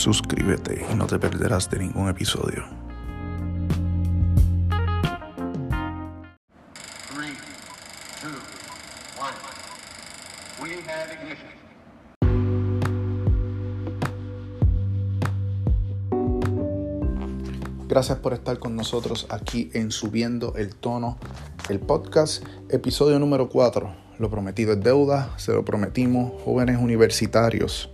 suscríbete y no te perderás de ningún episodio. Three, two, one. We have ignition. Gracias por estar con nosotros aquí en Subiendo el Tono, el podcast, episodio número 4. Lo prometido es deuda, se lo prometimos, jóvenes universitarios.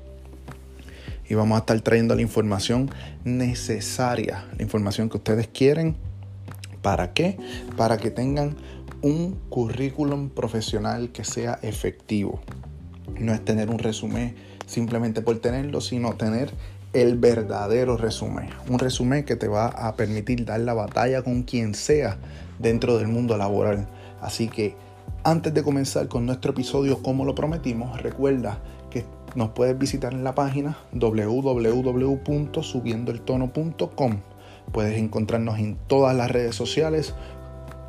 Y vamos a estar trayendo la información necesaria, la información que ustedes quieren. ¿Para qué? Para que tengan un currículum profesional que sea efectivo. No es tener un resumen simplemente por tenerlo, sino tener el verdadero resumen. Un resumen que te va a permitir dar la batalla con quien sea dentro del mundo laboral. Así que antes de comenzar con nuestro episodio como lo prometimos, recuerda nos puedes visitar en la página www.subiendoeltono.com. Puedes encontrarnos en todas las redes sociales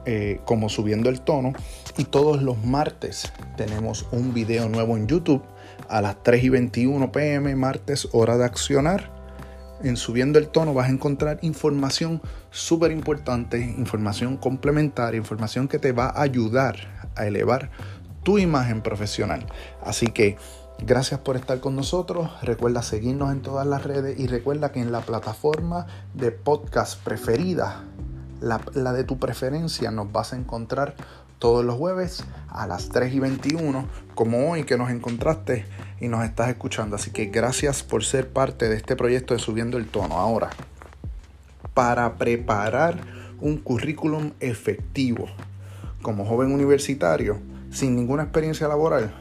eh, como Subiendo el Tono. Y todos los martes tenemos un video nuevo en YouTube a las 3 y 21 pm, martes, hora de accionar. En Subiendo el Tono vas a encontrar información súper importante, información complementaria, información que te va a ayudar a elevar tu imagen profesional. Así que gracias por estar con nosotros. Recuerda seguirnos en todas las redes y recuerda que en la plataforma de podcast preferida, la, de tu preferencia, nos vas a encontrar todos los jueves a las 3 y 21, como hoy que nos encontraste y nos estás escuchando. Así que gracias por ser parte de este proyecto de Subiendo el Tono. Ahora, para preparar un currículum efectivo como joven universitario, sin ninguna experiencia laboral,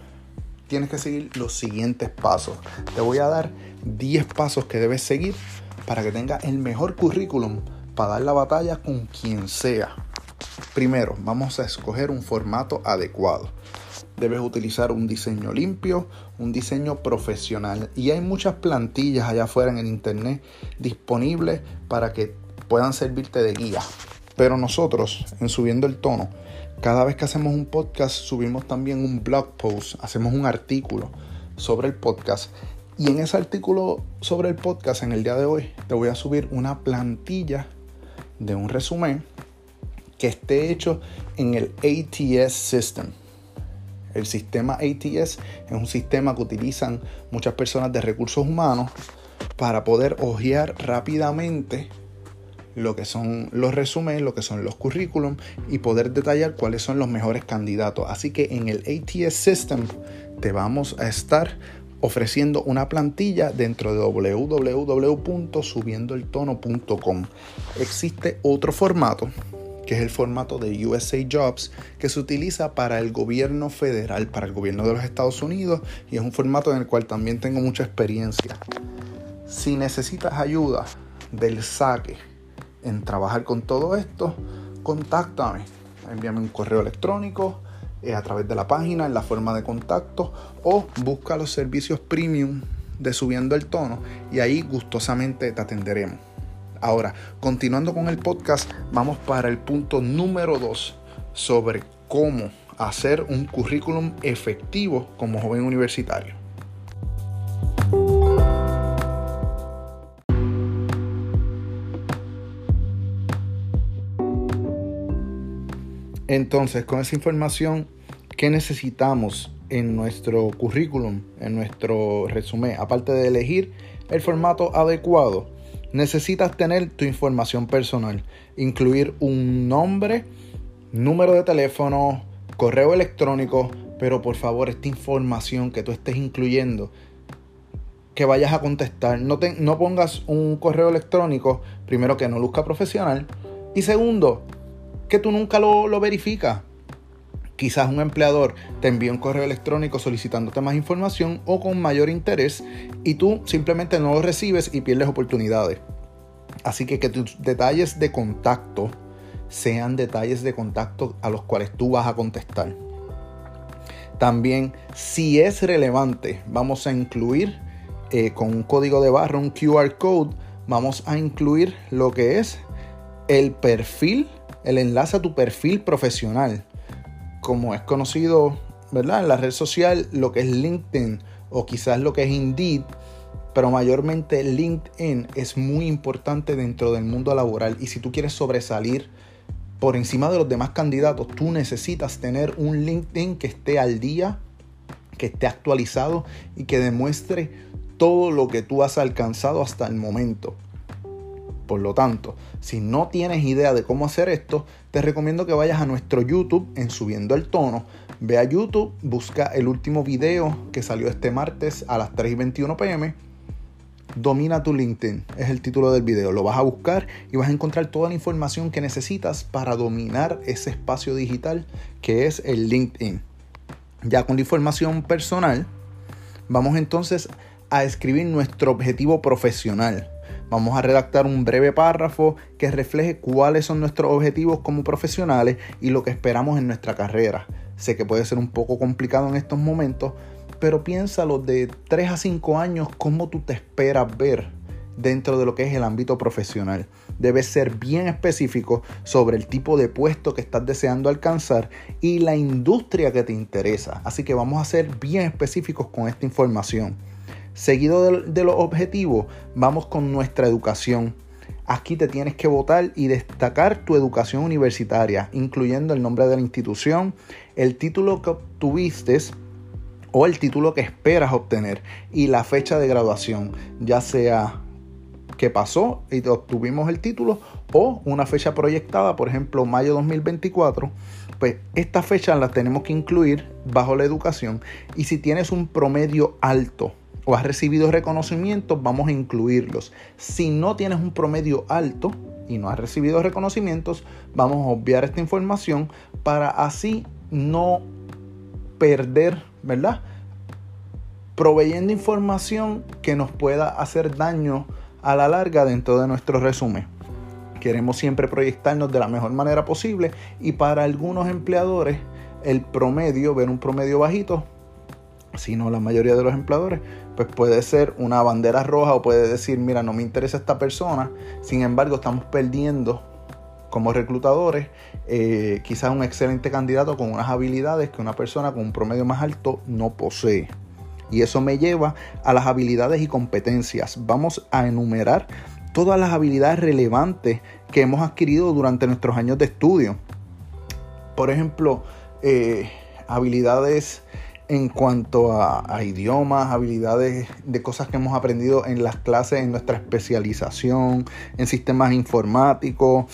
tienes que seguir los siguientes pasos. Te voy a dar 10 pasos que debes seguir para que tengas el mejor currículum para dar la batalla con quien sea. Primero, vamos a escoger un formato adecuado. Debes utilizar un diseño limpio, un diseño profesional. Y hay muchas plantillas allá afuera en el internet disponibles para que puedan servirte de guía. Pero nosotros, en Subiendo el Tono, cada vez que hacemos un podcast, subimos también un blog post, hacemos un artículo sobre el podcast. Y en ese artículo sobre el podcast, en el día de hoy, te voy a subir una plantilla de un resumen que esté hecho en el ATS System. El sistema ATS es un sistema que utilizan muchas personas de recursos humanos para poder hojear rápidamente lo que son los resúmenes, lo que son los currículums y poder detallar cuáles son los mejores candidatos. Así que en el ATS System te vamos a estar ofreciendo una plantilla dentro de www.subiendoeltono.com. Existe otro formato que es el formato de USA Jobs, que se utiliza para el gobierno federal, para el gobierno de los Estados Unidos, y es un formato en el cual también tengo mucha experiencia. Si necesitas ayuda del saque en trabajar con todo esto, contáctame. Envíame un correo electrónico eh, a través de la página en la forma de contacto o busca los servicios premium de Subiendo el Tono y ahí gustosamente te atenderemos. Ahora, continuando con el podcast, vamos para el punto número 2 sobre cómo hacer un currículum efectivo como joven universitario. Entonces, con esa información, ¿qué necesitamos en nuestro currículum, en nuestro resumen? Aparte de elegir el formato adecuado, necesitas tener tu información personal, incluir un nombre, número de teléfono, correo electrónico, pero por favor esta información que tú estés incluyendo, que vayas a contestar, no, te, no pongas un correo electrónico, primero que no luzca profesional, y segundo, que tú nunca lo, lo verificas. Quizás un empleador te envíe un correo electrónico solicitándote más información o con mayor interés y tú simplemente no lo recibes y pierdes oportunidades. Así que que tus detalles de contacto sean detalles de contacto a los cuales tú vas a contestar. También, si es relevante, vamos a incluir eh, con un código de barra, un QR code, vamos a incluir lo que es el perfil, el enlace a tu perfil profesional como es conocido, ¿verdad? En la red social, lo que es LinkedIn o quizás lo que es Indeed, pero mayormente LinkedIn es muy importante dentro del mundo laboral y si tú quieres sobresalir por encima de los demás candidatos, tú necesitas tener un LinkedIn que esté al día, que esté actualizado y que demuestre todo lo que tú has alcanzado hasta el momento. Por lo tanto, si no tienes idea de cómo hacer esto, te recomiendo que vayas a nuestro YouTube en Subiendo el Tono. Ve a YouTube, busca el último video que salió este martes a las 3 y 21 pm. Domina tu LinkedIn es el título del video. Lo vas a buscar y vas a encontrar toda la información que necesitas para dominar ese espacio digital que es el LinkedIn. Ya con la información personal, vamos entonces a escribir nuestro objetivo profesional. Vamos a redactar un breve párrafo que refleje cuáles son nuestros objetivos como profesionales y lo que esperamos en nuestra carrera. Sé que puede ser un poco complicado en estos momentos, pero piénsalo de 3 a 5 años cómo tú te esperas ver dentro de lo que es el ámbito profesional. Debes ser bien específico sobre el tipo de puesto que estás deseando alcanzar y la industria que te interesa. Así que vamos a ser bien específicos con esta información. Seguido de, los objetivos, vamos con nuestra educación. Aquí te tienes que votar y destacar tu educación universitaria, incluyendo el nombre de la institución, el título que obtuviste o el título que esperas obtener y la fecha de graduación, ya sea que pasó y obtuvimos el título o una fecha proyectada, por ejemplo, mayo 2024, pues esta fecha la tenemos que incluir bajo la educación y si tienes un promedio alto o has recibido reconocimientos, vamos a incluirlos. Si no tienes un promedio alto y no has recibido reconocimientos, vamos a obviar esta información para así no perder, ¿verdad? Proveyendo información que nos pueda hacer daño a la larga dentro de nuestro resumen. Queremos siempre proyectarnos de la mejor manera posible y para algunos empleadores el promedio, ver un promedio bajito, si no la mayoría de los empleadores, pues puede ser una bandera roja o puede decir, mira, no me interesa esta persona, sin embargo estamos perdiendo como reclutadores eh, quizás un excelente candidato con unas habilidades que una persona con un promedio más alto no posee. Y eso me lleva a las habilidades y competencias. Vamos a enumerar todas las habilidades relevantes que hemos adquirido durante nuestros años de estudio. Por ejemplo, eh, habilidades en cuanto a, idiomas, habilidades de cosas que hemos aprendido en las clases, en nuestra especialización, en sistemas informáticos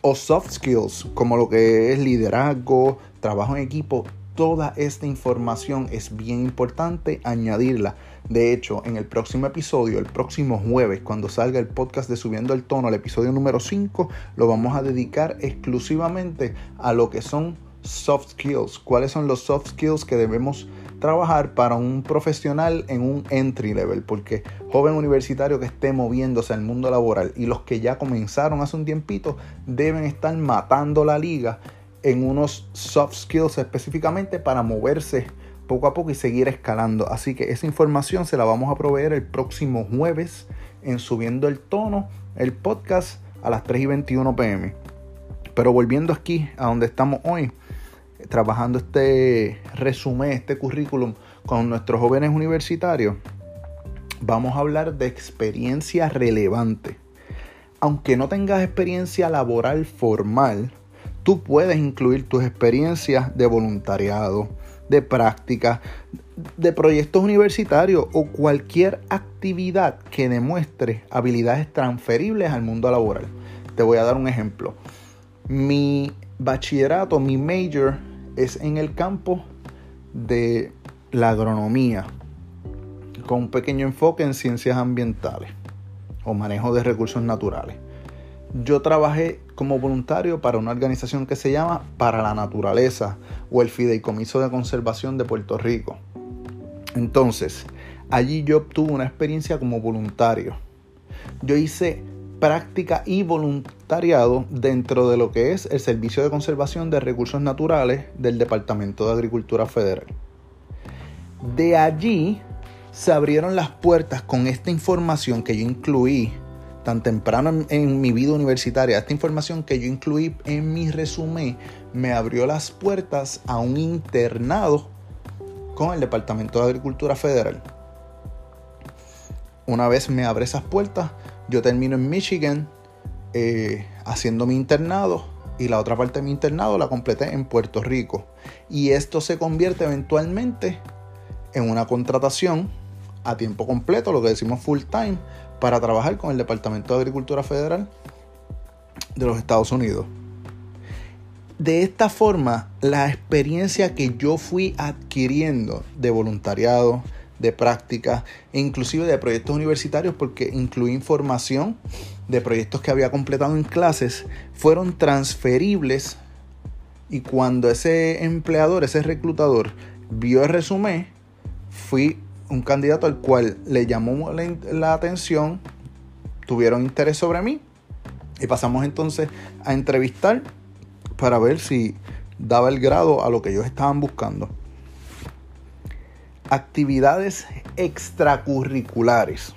o soft skills, como lo que es liderazgo, trabajo en equipo. Toda esta información es bien importante añadirla. De hecho, en el próximo episodio, el próximo jueves, cuando salga el podcast de Subiendo el Tono, el episodio número 5, lo vamos a dedicar exclusivamente a lo que son soft skills. ¿Cuáles son los soft skills que debemos trabajar para un profesional en un entry level? Porque joven universitario que esté moviéndose al mundo laboral y los que ya comenzaron hace un tiempito deben estar matando la liga en unos soft skills específicamente para moverse poco a poco y seguir escalando. Así que esa información se la vamos a proveer el próximo jueves en Subiendo el Tono, el podcast a las 3 y 21 pm. Pero volviendo aquí a donde estamos hoy, trabajando este resumen, este currículum con nuestros jóvenes universitarios, vamos a hablar de experiencia relevante. Aunque no tengas experiencia laboral formal, tú puedes incluir tus experiencias de voluntariado, de práctica, de proyectos universitarios o cualquier actividad que demuestre habilidades transferibles al mundo laboral. Te voy a dar un ejemplo. Mi bachillerato, mi major es en el campo de la agronomía, con un pequeño enfoque en ciencias ambientales o manejo de recursos naturales. Yo trabajé como voluntario para una organización que se llama Para la Naturaleza o el Fideicomiso de Conservación de Puerto Rico. Entonces, allí yo obtuve una experiencia como voluntario. Yo hice práctica y voluntariado dentro de lo que es el Servicio de Conservación de Recursos Naturales del Departamento de Agricultura Federal. De allí se abrieron las puertas con esta información que yo incluí tan temprano en, mi vida universitaria, esta información que yo incluí en mi resumen me abrió las puertas a un internado con el Departamento de Agricultura Federal. una vez me abre esas puertas, yo termino en Michigan eh, haciendo mi internado y la otra parte de mi internado la completé en Puerto Rico. Y esto se convierte eventualmente en una contratación a tiempo completo, lo que decimos full time, para trabajar con el Departamento de Agricultura Federal de los Estados Unidos. De esta forma, la experiencia que yo fui adquiriendo de voluntariado, de práctica e inclusive de proyectos universitarios, porque incluí información de proyectos que había completado en clases, fueron transferibles y cuando ese empleador, ese reclutador, vio el resumen, fui un candidato al cual le llamó la, la atención, tuvieron interés sobre mí y pasamos entonces a entrevistar para ver si daba el grado a lo que ellos estaban buscando. Actividades extracurriculares.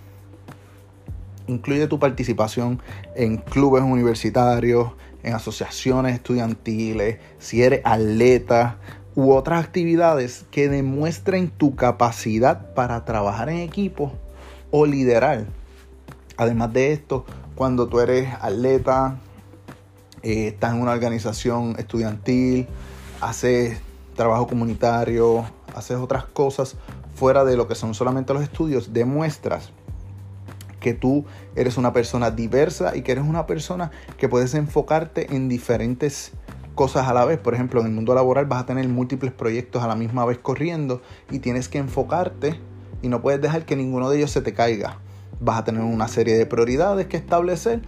Incluye tu participación en clubes universitarios, en asociaciones estudiantiles, si eres atleta u otras actividades que demuestren tu capacidad para trabajar en equipo o liderar. Además de esto, cuando tú eres atleta, eh, estás en una organización estudiantil, haces trabajo comunitario, haces otras cosas fuera de lo que son solamente los estudios, demuestras que tú eres una persona diversa y que eres una persona que puedes enfocarte en diferentes cosas a la vez. Por ejemplo, en el mundo laboral vas a tener múltiples proyectos a la misma vez corriendo y tienes que enfocarte y no puedes dejar que ninguno de ellos se te caiga vas a tener una serie de prioridades que establecer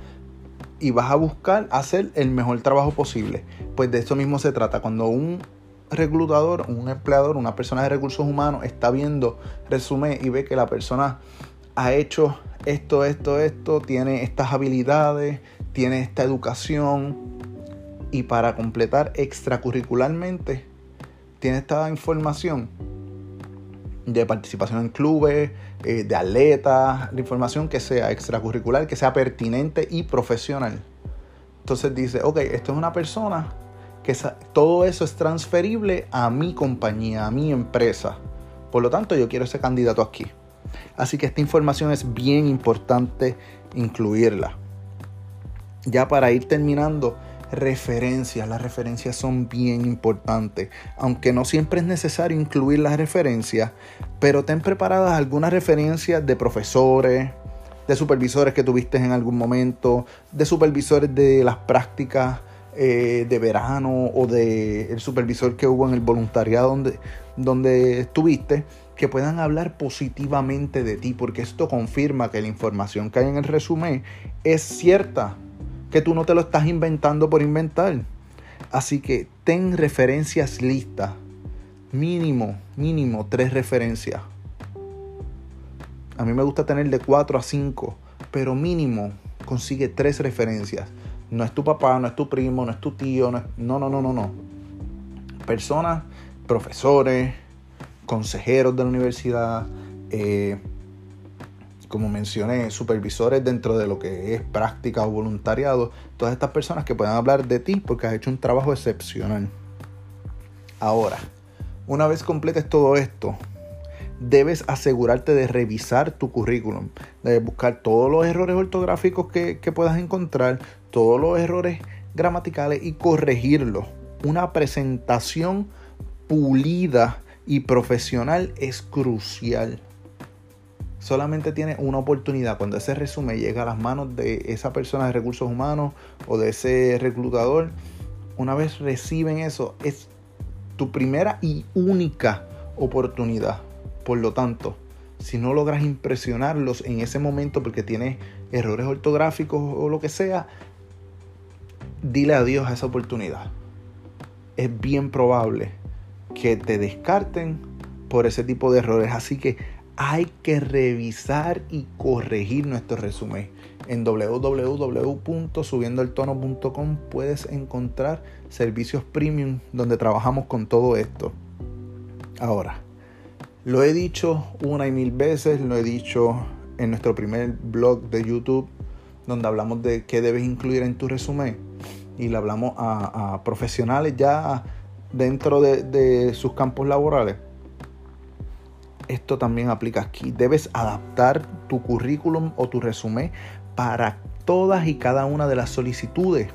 y vas a buscar hacer el mejor trabajo posible. Pues de eso mismo se trata. Cuando un reclutador, un empleador, una persona de recursos humanos está viendo resumen y ve que la persona ha hecho esto, esto, esto, tiene estas habilidades, tiene esta educación y para completar extracurricularmente tiene esta información, de participación en clubes, eh, de atletas, de información que sea extracurricular, que sea pertinente y profesional. Entonces dice, ok, esto es una persona que todo eso es transferible a mi compañía, a mi empresa. Por lo tanto, yo quiero ese candidato aquí. Así que esta información es bien importante incluirla. Ya para ir terminando, referencias. Las referencias son bien importantes, aunque no siempre es necesario incluir las referencias, pero ten preparadas algunas referencias de profesores, de supervisores que tuviste en algún momento, de supervisores de las prácticas eh, de verano o de el supervisor que hubo en el voluntariado donde, donde estuviste, que puedan hablar positivamente de ti, porque esto confirma que la información que hay en el resumen es cierta, que tú no te lo estás inventando por inventar. Así que ten referencias listas. Mínimo, mínimo tres referencias. A mí me gusta tener de 4 a 5, pero mínimo consigue tres referencias. No es tu papá, no es tu primo, no es tu tío, no, no, no, no, no, no. Personas, profesores, consejeros de la universidad, eh, como mencioné, supervisores dentro de lo que es práctica o voluntariado, todas estas personas que puedan hablar de ti porque has hecho un trabajo excepcional. Ahora, una vez completes todo esto, debes asegurarte de revisar tu currículum, de buscar todos los errores ortográficos que, que puedas encontrar, todos los errores gramaticales y corregirlos. Una presentación pulida y profesional es crucial solamente tiene una oportunidad. Cuando ese resumen llega a las manos de esa persona de recursos humanos o de ese reclutador, una vez reciben eso, es tu primera y única oportunidad. Por lo tanto, si no logras impresionarlos en ese momento porque tienes errores ortográficos o lo que sea, dile adiós a esa oportunidad. Es bien probable que te descarten por ese tipo de errores. Así que hay que revisar y corregir nuestro resumen. En www.subiendoeltono.com puedes encontrar servicios premium donde trabajamos con todo esto. Ahora, lo he dicho una y mil veces, lo he dicho en nuestro primer blog de YouTube, donde hablamos de qué debes incluir en tu resumen. Y le hablamos a, profesionales ya dentro de sus campos laborales esto también aplica aquí. Debes adaptar tu currículum o tu resumen para todas y cada una de las solicitudes.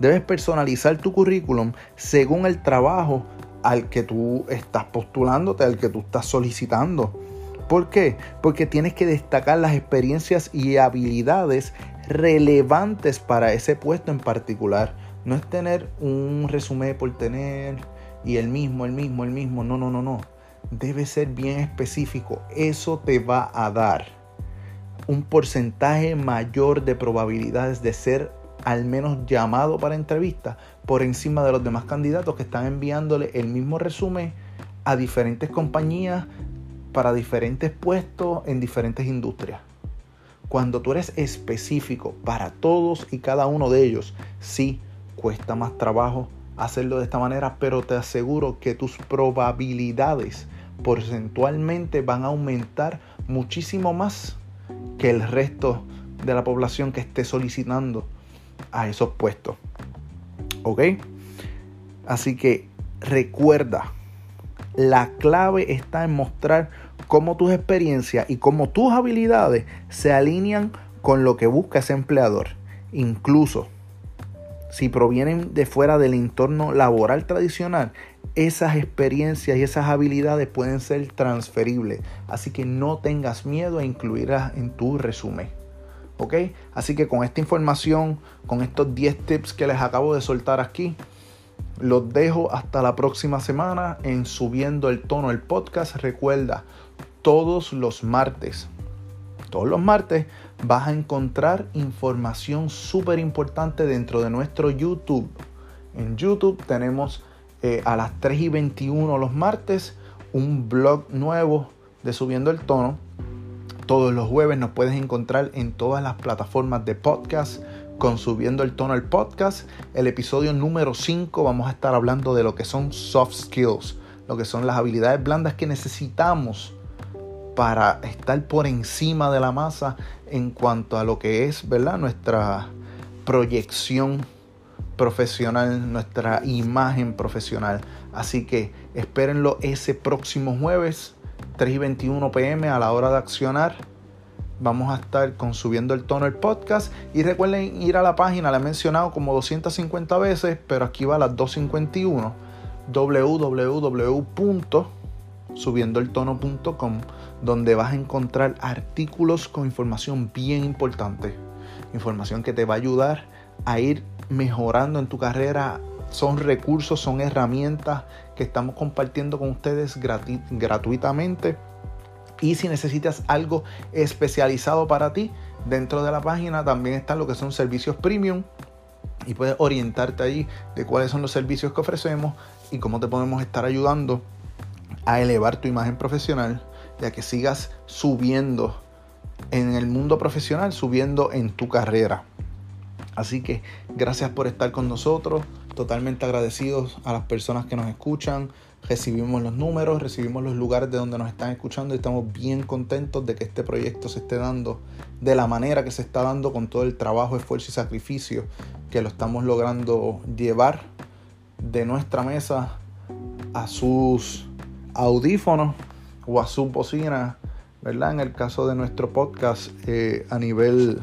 Debes personalizar tu currículum según el trabajo al que tú estás postulándote, al que tú estás solicitando. ¿Por qué? Porque tienes que destacar las experiencias y habilidades relevantes para ese puesto en particular. No es tener un resumen por tener y el mismo, el mismo, el mismo. No, no, no, no. Debe ser bien específico. Eso te va a dar un porcentaje mayor de probabilidades de ser al menos llamado para entrevista por encima de los demás candidatos que están enviándole el mismo resumen a diferentes compañías para diferentes puestos en diferentes industrias. Cuando tú eres específico para todos y cada uno de ellos, sí, cuesta más trabajo hacerlo de esta manera, pero te aseguro que tus probabilidades porcentualmente van a aumentar muchísimo más que el resto de la población que esté solicitando a esos puestos. ¿Ok? Así que recuerda, la clave está en mostrar cómo tus experiencias y cómo tus habilidades se alinean con lo que busca ese empleador. Incluso si provienen de fuera del entorno laboral tradicional, esas experiencias y esas habilidades pueden ser transferibles. Así que no tengas miedo a incluirlas en tu resumen. ¿Ok? Así que con esta información, con estos 10 tips que les acabo de soltar aquí, los dejo hasta la próxima semana en Subiendo el Tono el podcast. Recuerda, todos los martes, todos los martes vas a encontrar información súper importante dentro de nuestro YouTube. En YouTube tenemos eh, a las 3 y 21 los martes un blog nuevo de Subiendo el Tono todos los jueves nos puedes encontrar en todas las plataformas de podcast con Subiendo el Tono el podcast. El episodio número 5 vamos a estar hablando de lo que son soft skills, lo que son las habilidades blandas que necesitamos para estar por encima de la masa en cuanto a lo que es, ¿verdad? Nuestra proyección profesional, nuestra imagen profesional. Así que espérenlo ese próximo jueves 3 y 21 pm a la hora de accionar. Vamos a estar con Subiendo el Tono el podcast. Y recuerden ir a la página, la he mencionado como 250 veces, pero aquí va a las 251 www.subiendoeltono.com donde vas a encontrar artículos con información bien importante. Información que te va a ayudar a ir mejorando en tu carrera son recursos, son herramientas que estamos compartiendo con ustedes gratuitamente. Y si necesitas algo especializado para ti, dentro de la página también están lo que son servicios premium y puedes orientarte ahí de cuáles son los servicios que ofrecemos y cómo te podemos estar ayudando a elevar tu imagen profesional, ya que sigas subiendo en el mundo profesional, subiendo en tu carrera. Así que gracias por estar con nosotros totalmente agradecidos a las personas que nos escuchan. Recibimos los números, recibimos los lugares de donde nos están escuchando y estamos bien contentos de que este proyecto se esté dando de la manera que se está dando con todo el trabajo, esfuerzo y sacrificio que lo estamos logrando llevar de nuestra mesa a sus audífonos su bocina, ¿verdad? En el caso de nuestro podcast eh, a nivel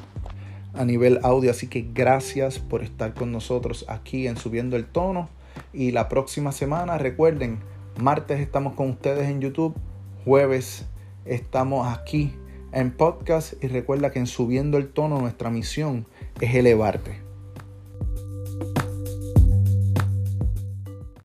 a nivel audio. Así que gracias por estar con nosotros aquí en Subiendo el Tono. Y la próxima semana, recuerden, martes estamos con ustedes en YouTube, jueves estamos aquí en podcast y recuerda que en Subiendo el Tono nuestra misión es elevarte.